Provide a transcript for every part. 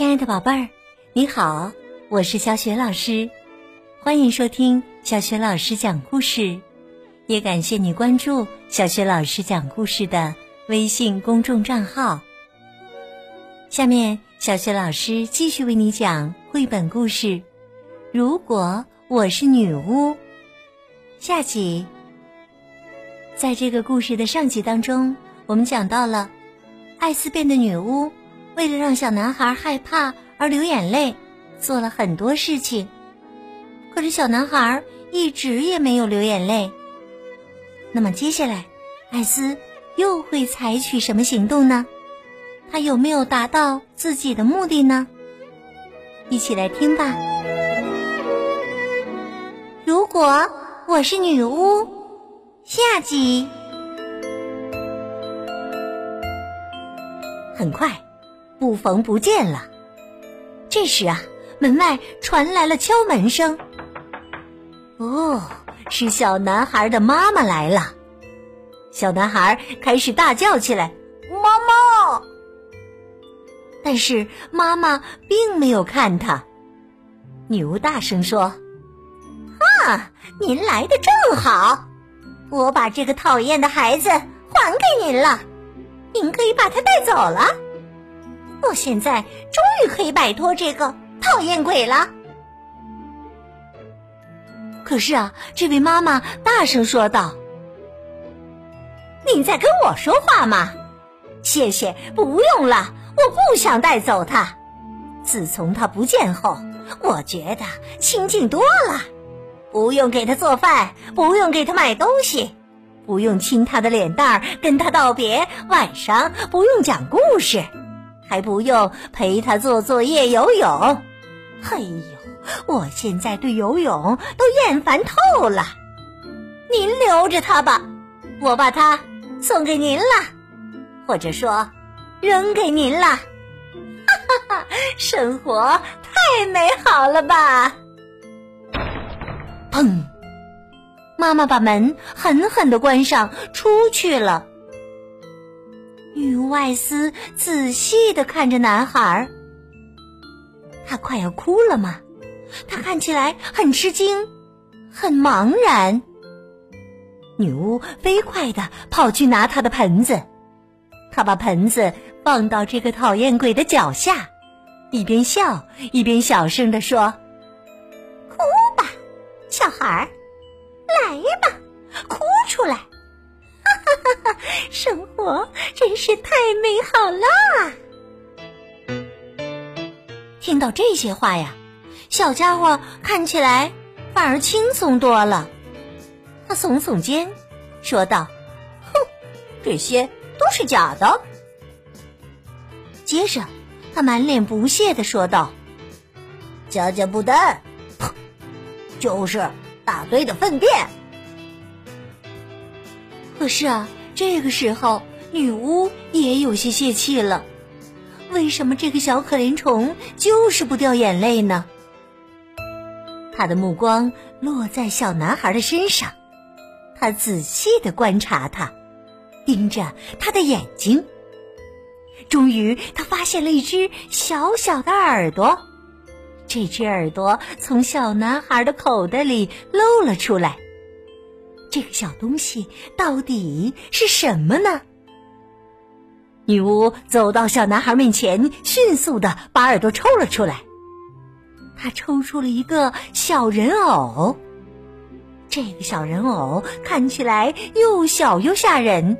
亲爱的宝贝儿，你好，我是小雪老师，欢迎收听小雪老师讲故事，也感谢你关注小雪老师讲故事的微信公众账号。下面，小雪老师继续为你讲绘本故事《如果我是女巫》下集。在这个故事的上集当中，我们讲到了艾斯变的女巫。为了让小男孩害怕而流眼泪，做了很多事情。可是小男孩一直也没有流眼泪。那么接下来，艾斯又会采取什么行动呢？他有没有达到自己的目的呢？一起来听吧。如果我是女巫，下集。很快。不逢不见了。这时啊，门外传来了敲门声。哦，是小男孩的妈妈来了。小男孩开始大叫起来：“妈妈！”但是妈妈并没有看他。女巫大声说：“啊，您来的正好，我把这个讨厌的孩子还给您了，您可以把他带走了。”我现在终于可以摆脱这个讨厌鬼了。可是啊，这位妈妈大声说道：“你在跟我说话吗？谢谢，不用了，我不想带走他。自从他不见后，我觉得清静多了。不用给他做饭，不用给他买东西，不用亲他的脸蛋儿，跟他道别。晚上不用讲故事。”还不用陪他做作业、游泳。哎呦，我现在对游泳都厌烦透了。您留着他吧，我把他送给您了，或者说扔给您了。哈哈哈，生活太美好了吧！砰！妈妈把门狠狠的关上，出去了。女巫艾斯仔细的看着男孩儿，他快要哭了吗？他看起来很吃惊，很茫然。女巫飞快的跑去拿他的盆子，他把盆子放到这个讨厌鬼的脚下，一边笑一边小声的说：“哭吧，小孩儿，来吧，哭出来。”生活真是太美好了！听到这些话呀，小家伙看起来反而轻松多了。他耸耸肩，说道：“哼，这些都是假的。”接着，他满脸不屑的说道：“加加布丹，就是大堆的粪便。”可是啊，这个时候女巫也有些泄气了。为什么这个小可怜虫就是不掉眼泪呢？他的目光落在小男孩的身上，他仔细的观察他，盯着他的眼睛。终于，他发现了一只小小的耳朵，这只耳朵从小男孩的口袋里露了出来。这个小东西到底是什么呢？女巫走到小男孩面前，迅速的把耳朵抽了出来。她抽出了一个小人偶。这个小人偶看起来又小又吓人，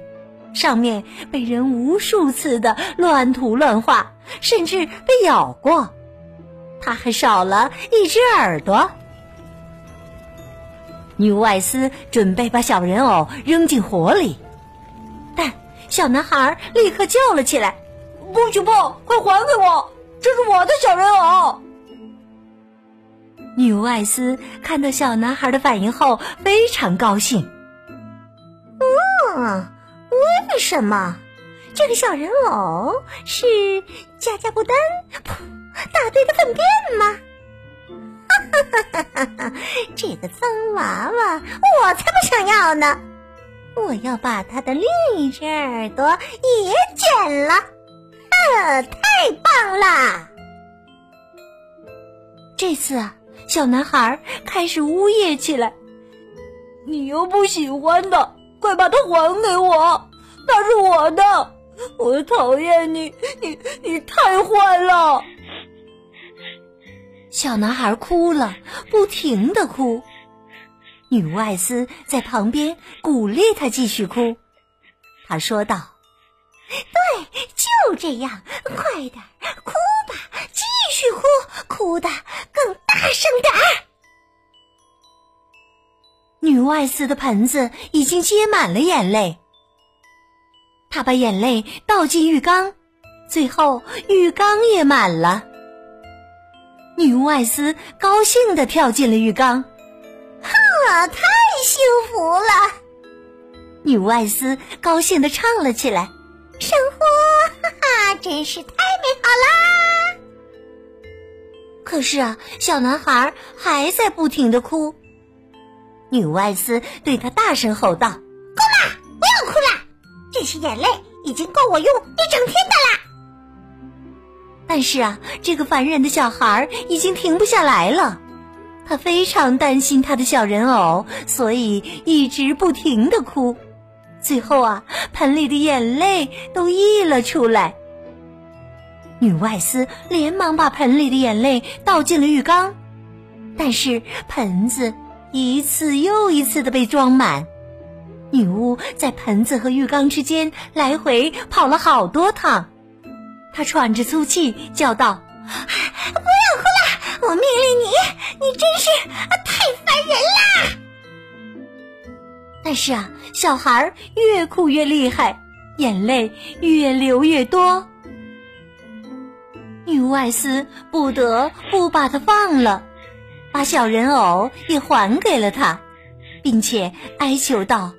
上面被人无数次的乱涂乱画，甚至被咬过。它还少了一只耳朵。女巫艾斯准备把小人偶扔进火里，但小男孩立刻叫了起来：“不许碰，快还给我！这是我的小人偶！”女巫艾斯看到小男孩的反应后非常高兴。嗯，为什么这个小人偶是加加布丹？噗，大堆的粪便吗？哈哈哈哈这个脏娃娃，我才不想要呢！我要把他的另一只耳朵也剪了，啊，太棒了！这次啊，小男孩开始呜咽起来：“你又不喜欢的，快把它还给我！它是我的，我讨厌你，你你太坏了！”小男孩哭了，不停的哭。女巫艾斯在旁边鼓励他继续哭。他说道：“对，就这样，快点哭吧，继续哭，哭的更大声点儿。”女巫艾斯的盆子已经接满了眼泪，她把眼泪倒进浴缸，最后浴缸也满了。女巫艾斯高兴的跳进了浴缸，哈，太幸福了！女巫艾斯高兴的唱了起来：“生活，哈哈，真是太美好啦！”可是啊，小男孩还在不停的哭。女巫艾斯对他大声吼道：“够了，不要哭了！这些眼泪已经够我用一整天的啦！”但是啊，这个烦人的小孩已经停不下来了。他非常担心他的小人偶，所以一直不停的哭。最后啊，盆里的眼泪都溢了出来。女外斯连忙把盆里的眼泪倒进了浴缸，但是盆子一次又一次的被装满。女巫在盆子和浴缸之间来回跑了好多趟。他喘着粗气叫道：“不要哭了，我命令你！你真是太烦人啦！”但是啊，小孩越哭越厉害，眼泪越流越多。女巫艾斯不得不把他放了，把小人偶也还给了他，并且哀求道：“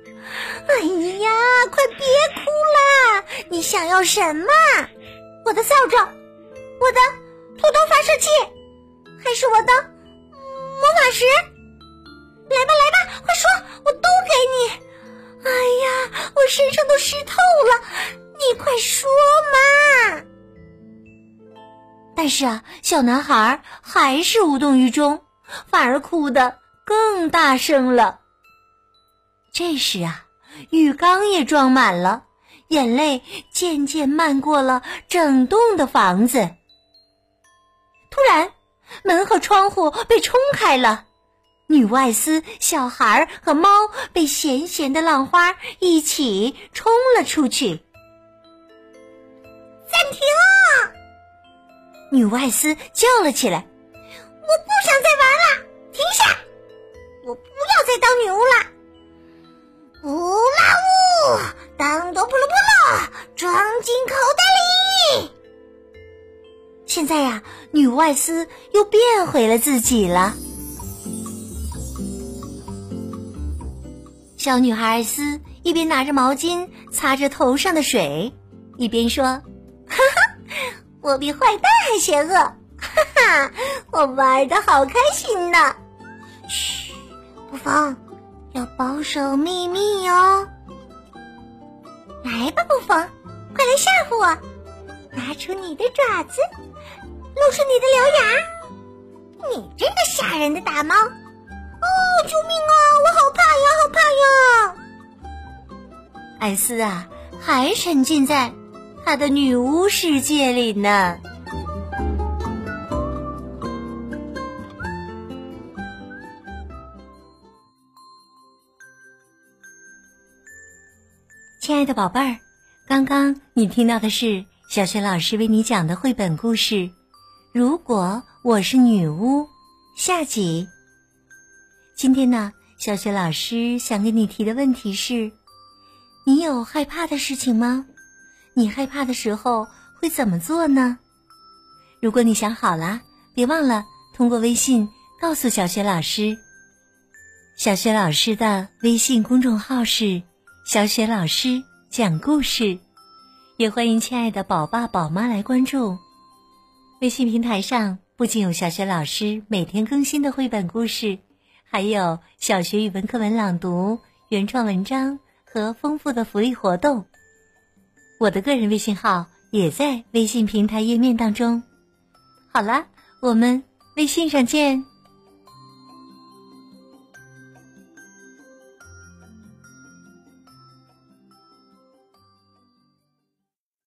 哎呀，快别哭啦！你想要什么？”我的扫帚，我的土豆发射器，还是我的魔法石？来吧，来吧，快说，我都给你。哎呀，我身上都湿透了，你快说嘛！但是啊，小男孩还是无动于衷，反而哭得更大声了。这时啊，浴缸也装满了。眼泪渐渐漫过了整栋的房子。突然，门和窗户被冲开了，女外斯、小孩和猫被咸咸的浪花一起冲了出去。暂停！女外斯叫了起来：“呀，女外斯又变回了自己了。小女孩艾斯一边拿着毛巾擦着头上的水，一边说：“哈哈，我比坏蛋还邪恶！哈哈，我玩的好开心呢。嘘，不放，要保守秘密哟。”来吧，不疯，快来吓唬我！拿出你的爪子，露出你的獠牙！你这个吓人的大猫！哦，救命啊！我好怕呀，好怕呀！艾斯啊，还沉浸在他的女巫世界里呢。亲爱的宝贝儿，刚刚你听到的是小雪老师为你讲的绘本故事《如果我是女巫》下集。今天呢，小雪老师想给你提的问题是：你有害怕的事情吗？你害怕的时候会怎么做呢？如果你想好了，别忘了通过微信告诉小雪老师。小雪老师的微信公众号是。小雪老师讲故事，也欢迎亲爱的宝爸宝妈来关注。微信平台上不仅有小学老师每天更新的绘本故事，还有小学语文课文朗读、原创文章和丰富的福利活动。我的个人微信号也在微信平台页面当中。好了，我们微信上见。